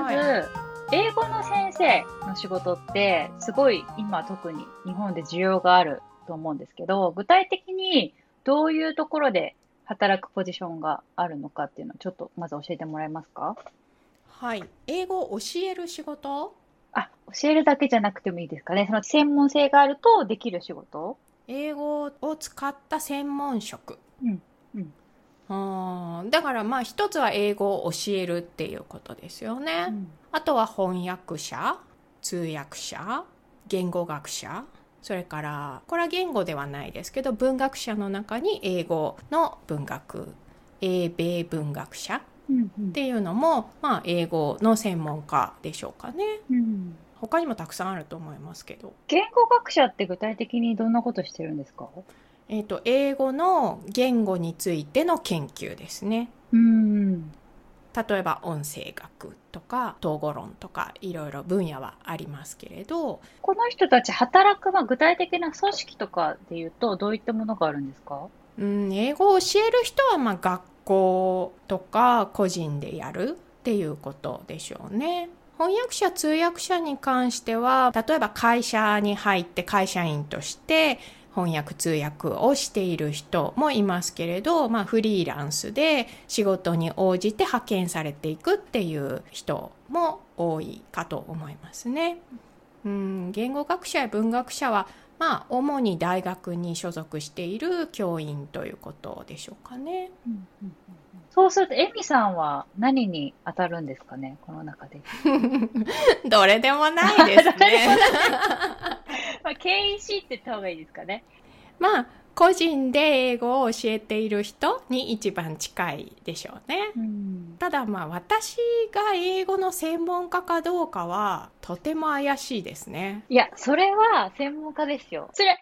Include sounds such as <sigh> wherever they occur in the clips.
まず、英語の先生の仕事って、すごい今特に日本で需要があると思うんですけど、具体的にどういうところで働くポジションがあるのかっていうのをちょっとまず教えてもらえますか？はい。英語を教える仕事？あ、教えるだけじゃなくてもいいですかね。その専門性があるとできる仕事？英語を使った専門職。うんうんうんだからまあ一つは英語を教えるっていうことですよね。うんあとは翻訳者、通訳者、言語学者、それから、これは言語ではないですけど、文学者の中に英語の文学、英米文学者うんうんっていうのも、まあ英語の専門家でしょうかね。うん他にもたくさんあると思いますけど。言語学者って具体的にどんなことしてるんですか？えっ、と、英語の言語についての研究ですね。うん。例えば音声学とか統合論とかいろいろ分野はありますけれどこの人たち働く、まあ、具体的な組織とかで言うと、どういったものがあるんですか？うん、英語を教える人はまあ学校とか個人でやるっていうことでしょうね。翻訳者通訳者に関しては例えば会社に入って会社員として翻訳通訳をしている人もいますけれど、まあ、フリーランスで仕事に応じて派遣されていくっていう人も多いかと思いますね。うん、言語学者や文学者はまあ、主に大学に所属している教員ということでしょうかね。そうすると、エミさんは何に当たるんですかねこの中で。どれでもないですね。まあ、KEC って言った方がいいですかね。まあ、個人で英語を教えている人に一番近いでしょうね。うん。ただまあ私が英語の専門家かどうかはとても怪しいですね。いや、それは専門家ですよ。それ、エミ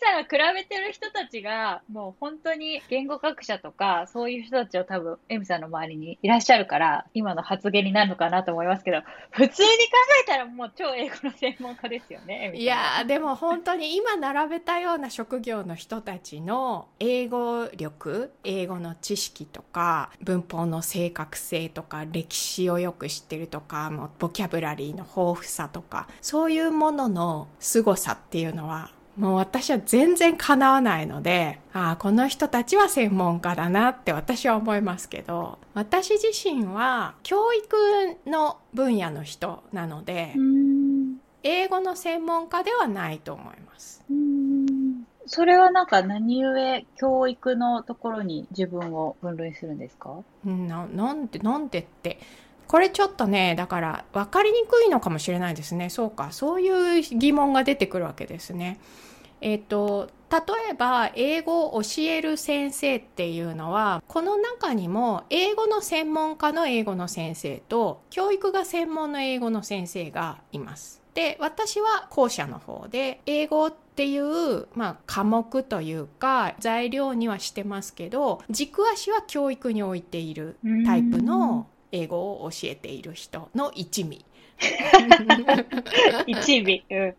さんが比べてる人たちが、もう本当に言語学者とか、そういう人たちを多分、エミさんの周りにいらっしゃるから、今の発言になるのかなと思いますけど、普通に考えたらもう超英語の専門家ですよね。いやーでも本当に今並べたような職業の人たちの英語力英語の知識とか文法の正確性とか歴史をよく知ってるとかもうボキャブラリーの豊富さとかそういうものの凄さっていうのはもう私は全然かなわないので、ああ、この人たちは専門家だなって私は思いますけど、私自身は教育の分野の人なので。英語の専門家ではないと思います。それはなんか何故教育のところに自分を分類するんですか？うんななんで、なんでって。これちょっとね、だから分かりにくいのかもしれないですね。そうか、そういう疑問が出てくるわけですね。えっ、と、例えば、英語を教える先生っていうのは、この中にも、英語の専門家の英語の先生と、教育が専門の英語の先生がいます。で、私は後者の方で、英語っていう、まあ、科目というか、材料にはしてますけど、軸足は教育に置いているタイプの英語を教えている人の一味 <laughs> 一尾。うん。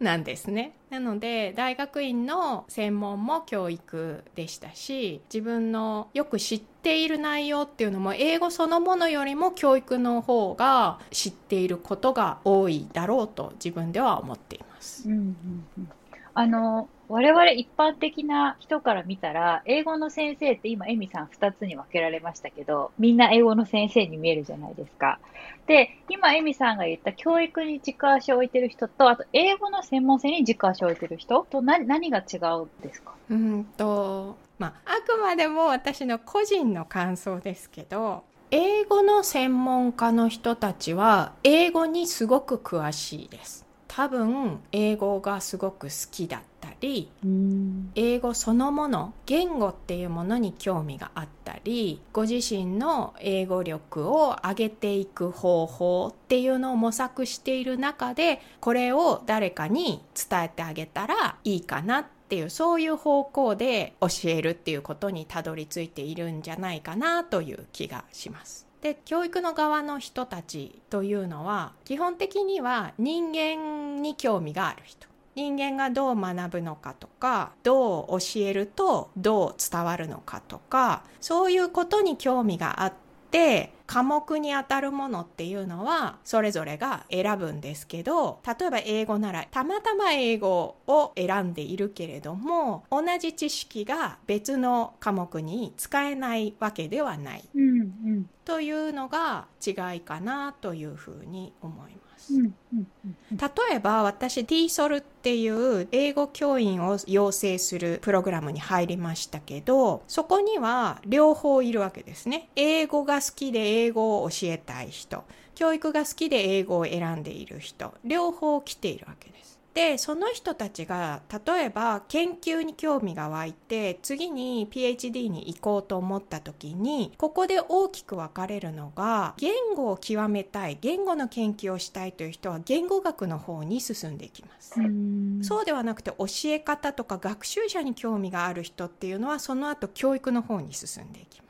なんですね。なので、大学院の専門も教育でしたし、自分のよく知っている内容っていうのも、英語そのものよりも教育の方が知っていることが多いだろうと自分では思っています。うんうんうんあの、我々一般的な人から見たら、英語の先生って今、エミさん二つに分けられましたけど、みんな英語の先生に見えるじゃないですか。で、今、エミさんが言った教育に軸足を置いてる人と、あと、英語の専門性に軸足を置いてる人と何、何が違うんですか？うんと、まあ、あくまでも私の個人の感想ですけど、英語の専門家の人たちは、英語にすごく詳しいです。多分、英語がすごく好きだったり、うん。英語そのもの、言語っていうものに興味があったり、ご自身の英語力を上げていく方法っていうのを模索している中で、これを誰かに伝えてあげたらいいかなっていう、そういう方向で教えるっていうことにたどり着いているんじゃないかなという気がします。で教育の側の人たちというのは基本的には人間に興味がある人人間がどう学ぶのかとかどう教えるとどう伝わるのかとかそういうことに興味があっって科目にあたるものっていうのはそれぞれが選ぶんですけど例えば英語ならたまたま英語を選んでいるけれども同じ知識が別の科目に使えないわけではない。うんうん。というのが違いかなというふうに思います。うん例えば私 TESOL っていう英語教員を養成するプログラムに入りましたけどそこには両方いるわけですね。英語が好きで英語を教えたい人教育が好きで英語を選んでいる人両方来ているわけです。でその人たちが例えば研究に興味が湧いて次に PhD に行こうと思った時にここで大きく分かれるのが言語を極めたい言語の研究をしたいという人は言語学の方に進んでいきます。うんそうではなくて教え方とか学習者に興味がある人っていうのはその後教育の方に進んでいきます。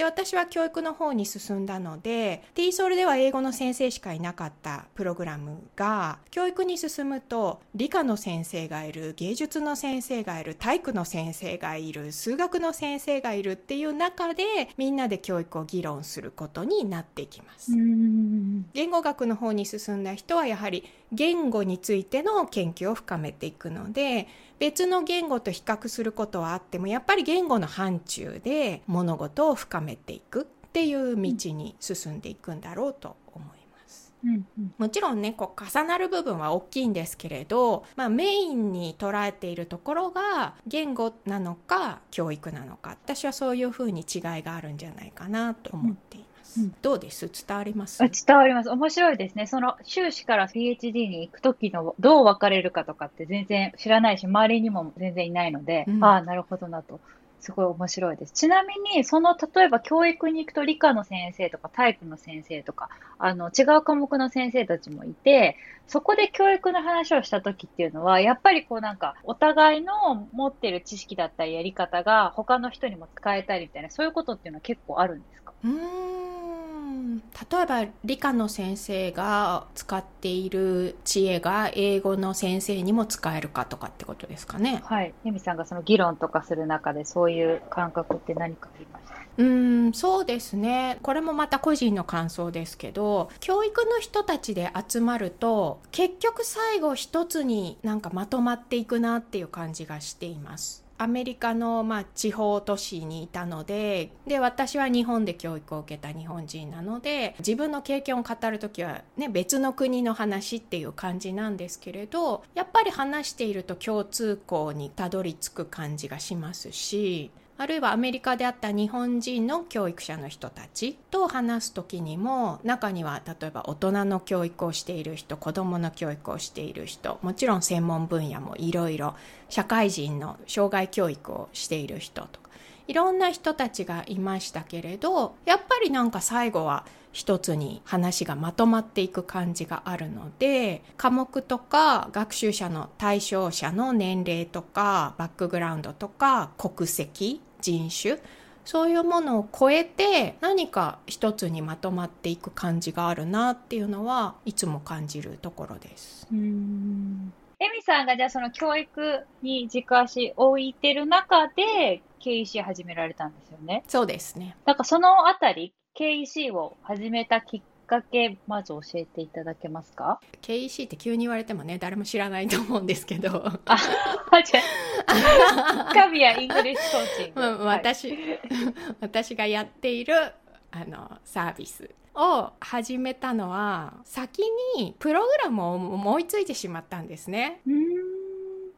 で私は教育の方に進んだので TSOL では英語の先生しかいなかったプログラムが教育に進むと理科の先生がいる芸術の先生がいる体育の先生がいる数学の先生がいるっていう中でみんなで教育を議論することになっていきます。うん言語学の方に進んだ人はやはり言語についての研究を深めていくので別の言語と比較することはあってもやっぱり言語の範疇で物事を深めていくっていう道に進んでいくんだろうと思います。うんうんもちろんねこう重なる部分は大きいんですけれど、まあ、メインに捉えているところが言語なのか教育なのか私はそういうふうに違いがあるんじゃないかなと思っています。うんどうです？伝わります？あ伝わります。面白いですね。その修士から PhD に行くときのどう分かれるかとかって全然知らないし、周りにも全然いないので、うんああ、なるほどなと。すごい面白いです。ちなみに、その、例えば教育に行くと理科の先生とか体育の先生とか、あの、違う科目の先生たちもいて、そこで教育の話をしたときっていうのは、やっぱりこうなんか、お互いの持ってる知識だったりやり方が他の人にも使えたりみたいな、そういうことっていうのは結構あるんですか？うーん例えば理科の先生が使っている知恵が英語の先生にも使えるかとかってことですかね。はい。ユミさんがその議論とかする中でそういう感覚って何かありました？うーんそうですねこれもまた個人の感想ですけど教育の人たちで集まると結局最後一つになんかまとまっていくなっていう感じがしています。アメリカの、まあ、地方都市にいたのでで私は日本で教育を受けた日本人なので自分の経験を語る時は、ね、別の国の話っていう感じなんですけれどやっぱり話していると共通項にたどり着く感じがしますしあるいはアメリカであった日本人の教育者の人たちと話す時にも中には例えば大人の教育をしている人子どもの教育をしている人もちろん専門分野もいろいろ社会人の障害教育をしている人とかいろんな人たちがいましたけれどやっぱりなんか最後は一つに話がまとまっていく感じがあるので科目とか学習者の対象者の年齢とかバックグラウンドとか国籍人種そういうものを超えて何か一つにまとまっていく感じがあるなっていうのはいつも感じるところです。うん。エミさんがじゃあその教育に軸足置いてる中で KEC 始められたんですよね。そうですね。なんかそのあたり KEC を始めたきっかけ、まず教えていただけますか？KEC って急に言われてもね誰も知らないと思うんですけどあ、じゃあ、カビアイングリッシュコーチング。うん、はい私、私がやっているあのサービスを始めたのは先にプログラムを思いついてしまったんですねうーん。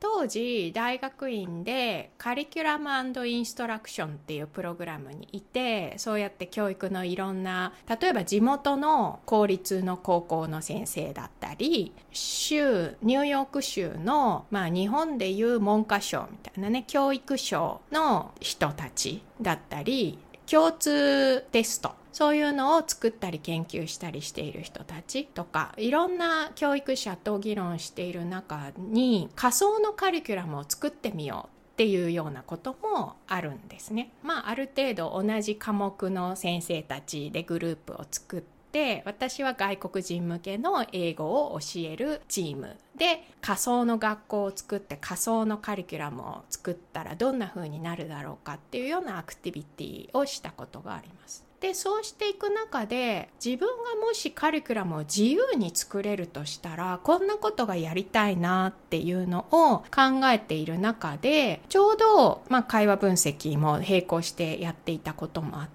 当時大学院でカリキュラムインストラクションっていうプログラムにいてそうやって教育のいろんな例えば地元の公立の高校の先生だったり州ニューヨーク州の、まあ、日本でいう文科省みたいなね教育省の人たちだったり共通テストそういうのを作ったり研究したりしている人たちとかいろんな教育者と議論している中に仮想のカリキュラムを作ってみようっていうようなこともあるんですね。まあある程度同じ科目の先生たちでグループを作って私は外国人向けの英語を教えるチームで仮想の学校を作って仮想のカリキュラムを作ったらどんな風になるだろうかっていうようなアクティビティをしたことがあります。でそうしていく中で自分がもしカリキュラムを自由に作れるとしたらこんなことがやりたいなっていうのを考えている中でちょうど、まあ、会話分析も並行してやっていたこともあって。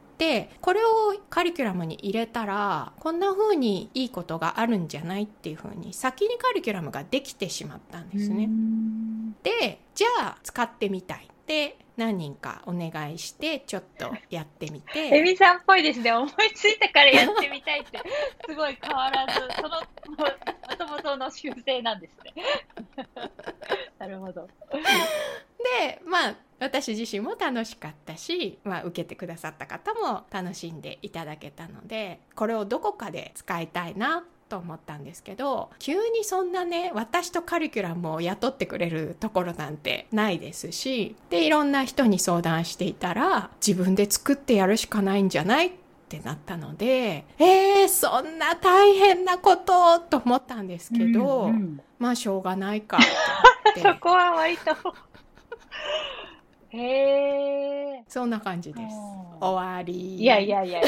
これをカリキュラムに入れたらこんな風にいいことがあるんじゃないっていう風に先にカリキュラムができてしまったんですね。でじゃあ使ってみたいって何人かお願いしてちょっとやってみて。エミさんっぽいですね。思いついたからやってみたいって。すごい変わらずそのもともとの習性なんですね。<laughs> なるほど。でまあ私自身も楽しかったし、まあ、受けてくださった方も楽しんでいただけたのでこれをどこかで使いたいなと思ったんですけど急にそんなね私とカリキュラムを雇ってくれるところなんてないですしでいろんな人に相談していたら自分で作ってやるしかないんじゃないってなったのでえー、そんな大変なことと思ったんですけど、うんうん、まあしょうがないかって。<laughs> そこは割とへえ。そんな感じです。終わり。いやいやいや <laughs> そ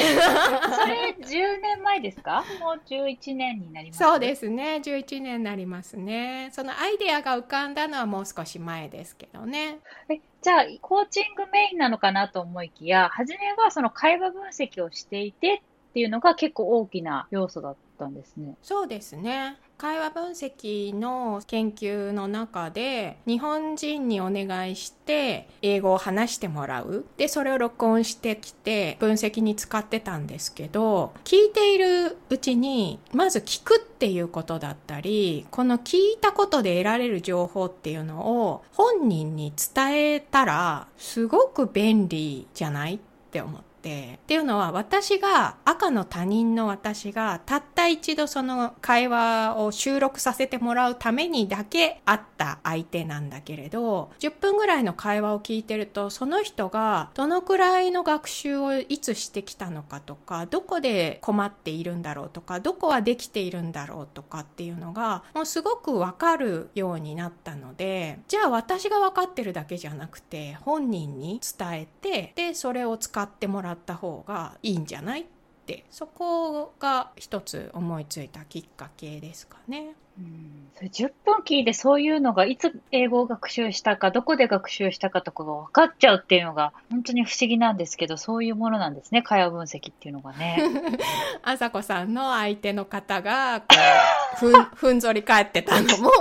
れ10年前ですか？もう11年になりますそうですね。11年になりますね。そのアイデアが浮かんだのはもう少し前ですけどね。えじゃあ、コーチングメインなのかなと思いきや、初めはその会話分析をしていてっていうのが結構大きな要素だったんですね。そうですね。会話分析の研究の中で日本人にお願いして英語を話してもらうでそれを録音してきて分析に使ってたんですけど聞いているうちにまず聞くっていうことだったりこの聞いたことで得られる情報っていうのを本人に伝えたらすごく便利じゃないって思って。って。っていうのは私が赤の他人の私がたった一度その会話を収録させてもらうためにだけ会った相手なんだけれど10分ぐらいの会話を聞いてるとその人がどのくらいの学習をいつしてきたのかとかどこで困っているんだろうとかどこはできているんだろうとかっていうのがもうすごくわかるようになったのでじゃあ私が分かってるだけじゃなくて本人に伝えてでそれを使ってもらう。らった方がいいんじゃない？ってそこが一つ思いついたきっかけですかね。うん、それ10分聞いてそういうのがいつ英語を学習したかどこで学習したかとかが分かっちゃうっていうのが本当に不思議なんですけどそういうものなんですね会話分析っていうのがね。<laughs> あさこさんの相手の方がこうふんふんぞり返ってたのも <laughs>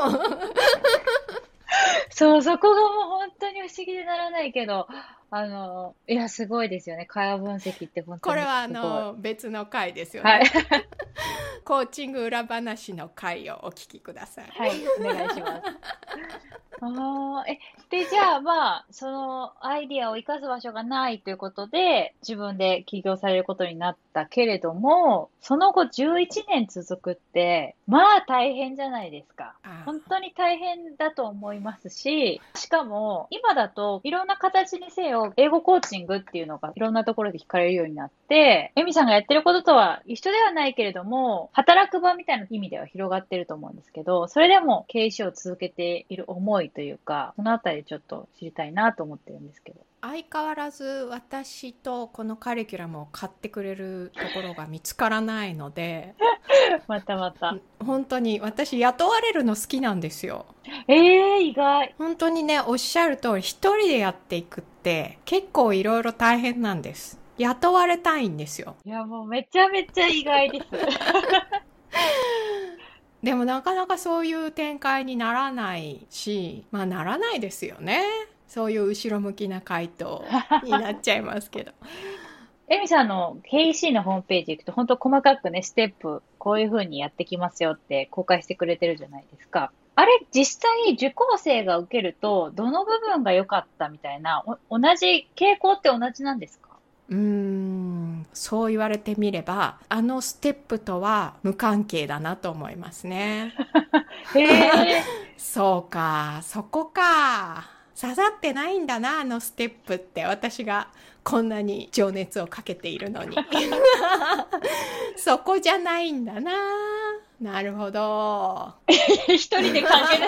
そうそこがもう本当に不思議でならないけどあの、いや、すごいですよね。会話分析って本当にこれはあの、別の回ですよね。はい。<laughs> コーチング裏話の回をお聞きください。はい、お願いします。ああ、え、で、じゃあ、まあ、そのアイディアを生かす場所がないということで、自分で起業されることになったけれども、その後11年続くって、まあ大変じゃないですか。本当に大変だと思いますし、しかも、今だといろんな形にせよ、英語コーチングっていうのがいろんなところで聞かれるようになって、エミさんがやってることとは一緒ではないけれども、働く場みたいな意味では広がってると思うんですけど、それでも経営者を続けている思いというか、そのあたりちょっと知りたいなと思ってるんですけど。相変わらず私とこのカリキュラムを買ってくれるところが見つからないので <laughs> またまた。本当に私雇われるの好きなんですよ。えー、意外。本当にねおっしゃる通り一人でやっていくって結構いろいろ大変なんです。雇われたいんですよ。いやもうめちゃめちゃ意外です <laughs> でもなかなかそういう展開にならないし、まあならないですよね。そういう後ろ向きな回答 <laughs> になっちゃいますけど。エミさんの KEC のホームページ行くと、本当細かくね、ステップ、こういう風にやってきますよって公開してくれてるじゃないですか。あれ、実際受講生が受けると、どの部分が良かったみたいな、同じ傾向って同じなんですか？うーんそう言われてみればあのステップとは無関係だなと思いますね。<laughs> へえそうか。そこか。刺さってないんだなあのステップって。私がこんなに情熱をかけているのに。<laughs> そこじゃないんだな。なるほど。<laughs> 一人で完結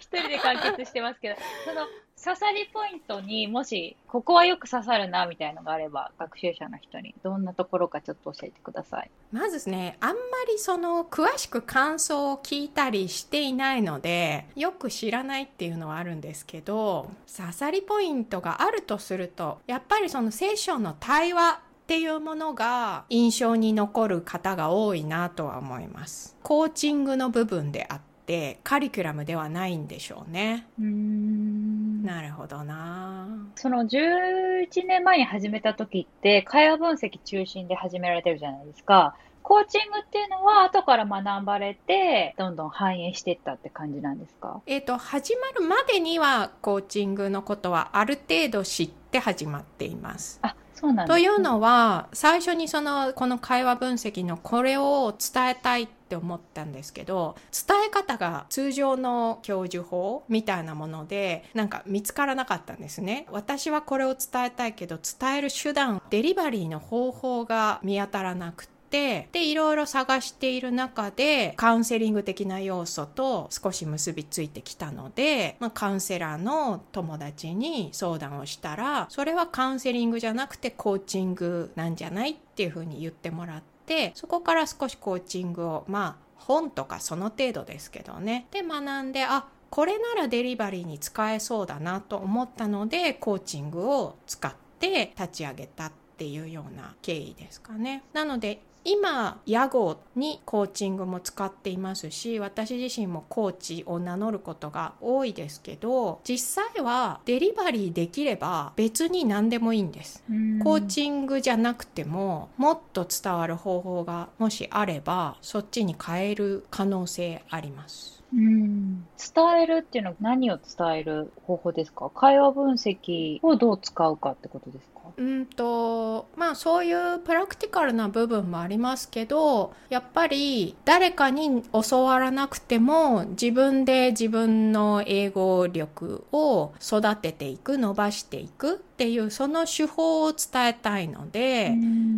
一人で完結してますけど。その刺さりポイントにもし、ここはよく刺さるな、みたいのがあれば、学習者の人にどんなところかちょっと教えてください。まずですね、あんまりその詳しく感想を聞いたりしていないので、よく知らないっていうのはあるんですけど、刺さりポイントがあるとすると、やっぱりそのセッションの対話っていうものが印象に残る方が多いなとは思います。コーチングの部分であって、カリキュラムではないんでしょうね。うんなるほどなその11年前に始めた時って、会話分析中心で始められてるじゃないですか。コーチングっていうのは後から学ばれて、どんどん反映していったって感じなんですか？えっ、と、始まるまでにはコーチングのことはある程度知って始まっています。あ、そうなんですねというのは、最初にその、この会話分析のこれを伝えたいって思ったんですけど、伝え方が通常の教授法みたいなもので、なんか見つからなかったんですね。私はこれを伝えたいけど、伝える手段、デリバリーの方法が見当たらなくて、でいろいろ探している中でカウンセリング的な要素と少し結びついてきたので、まあ、カウンセラーの友達に相談をしたらそれはカウンセリングじゃなくてコーチングなんじゃないっていうふうに言ってもらってそこから少しコーチングをまあ本とかその程度ですけどねで学んであこれならデリバリーに使えそうだなと思ったのでコーチングを使って立ち上げたっていうような経緯ですかね。なので今屋号にコーチングも使っていますし私自身もコーチを名乗ることが多いですけど実際はデリバリーできれば別に何でもいいんです。コーチングじゃなくてももっと伝わる方法がもしあればそっちに変える可能性あります。うん。伝えるっていうのは何を伝える方法ですか？会話分析をどう使うかってことですか？うんとまあそういうプラクティカルな部分もありますけどやっぱり誰かに教わらなくても自分で自分の英語力を育てていく伸ばしていくっていうその手法を伝えたいので、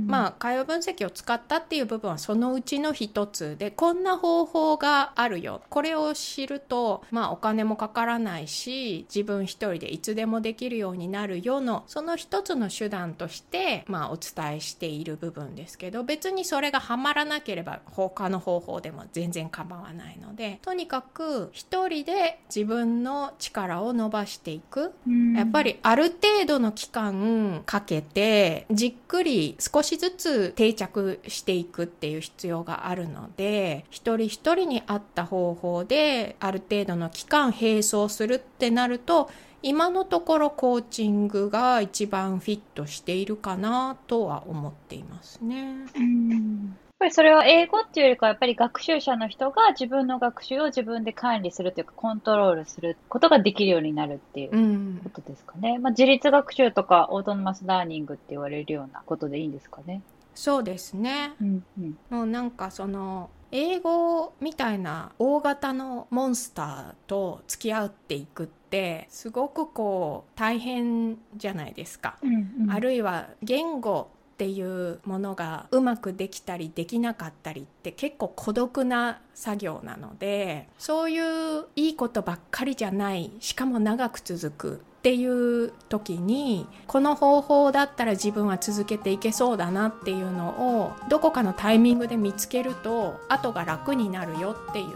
まあ会話分析を使ったっていう部分はそのうちの一つでこんな方法があるよ。これを知るとまあお金もかからないし自分一人でいつでもできるようになるよのその一つの手段としてまあお伝えしている部分ですけど別にそれがハマらなければ他の方法でも全然構わないのでとにかく一人で自分の力を伸ばしていく。やっぱりある程度の期間かけてじっくり少しずつ定着していくっていう必要があるので一人一人に合った方法である程度の期間並走するってなると今のところコーチングが一番フィットしているかなとは思っていますね。うんぱりそれは英語っていうよりかはやっぱり学習者の人が自分の学習を自分で管理するというかコントロールすることができるようになるっていううんことですかね。まあ、自立学習とかオートノマスラーニングって言われるようなことでいいんですかね。そうですね。うんうん。もうなんかその英語みたいな大型のモンスターと付き合っていくってすごくこう大変じゃないですか。うんうん、あるいは言語っていうものがうまくできたりできなかったりって結構孤独な作業なのでそういういいことばっかりじゃないしかも長く続くっていう時にこの方法だったら自分は続けていけそうだなっていうのをどこかのタイミングで見つけると後が楽になるよっていう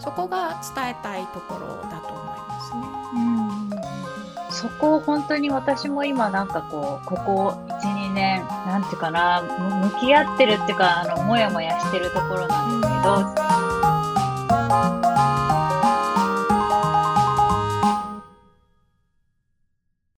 そこが伝えたいところだと思いますね。うんそこを本当に私も今なんかこう、ここ1、ね、なんていうかな、向き合ってるっていうか、あの、もやもやしてるところなんですけど、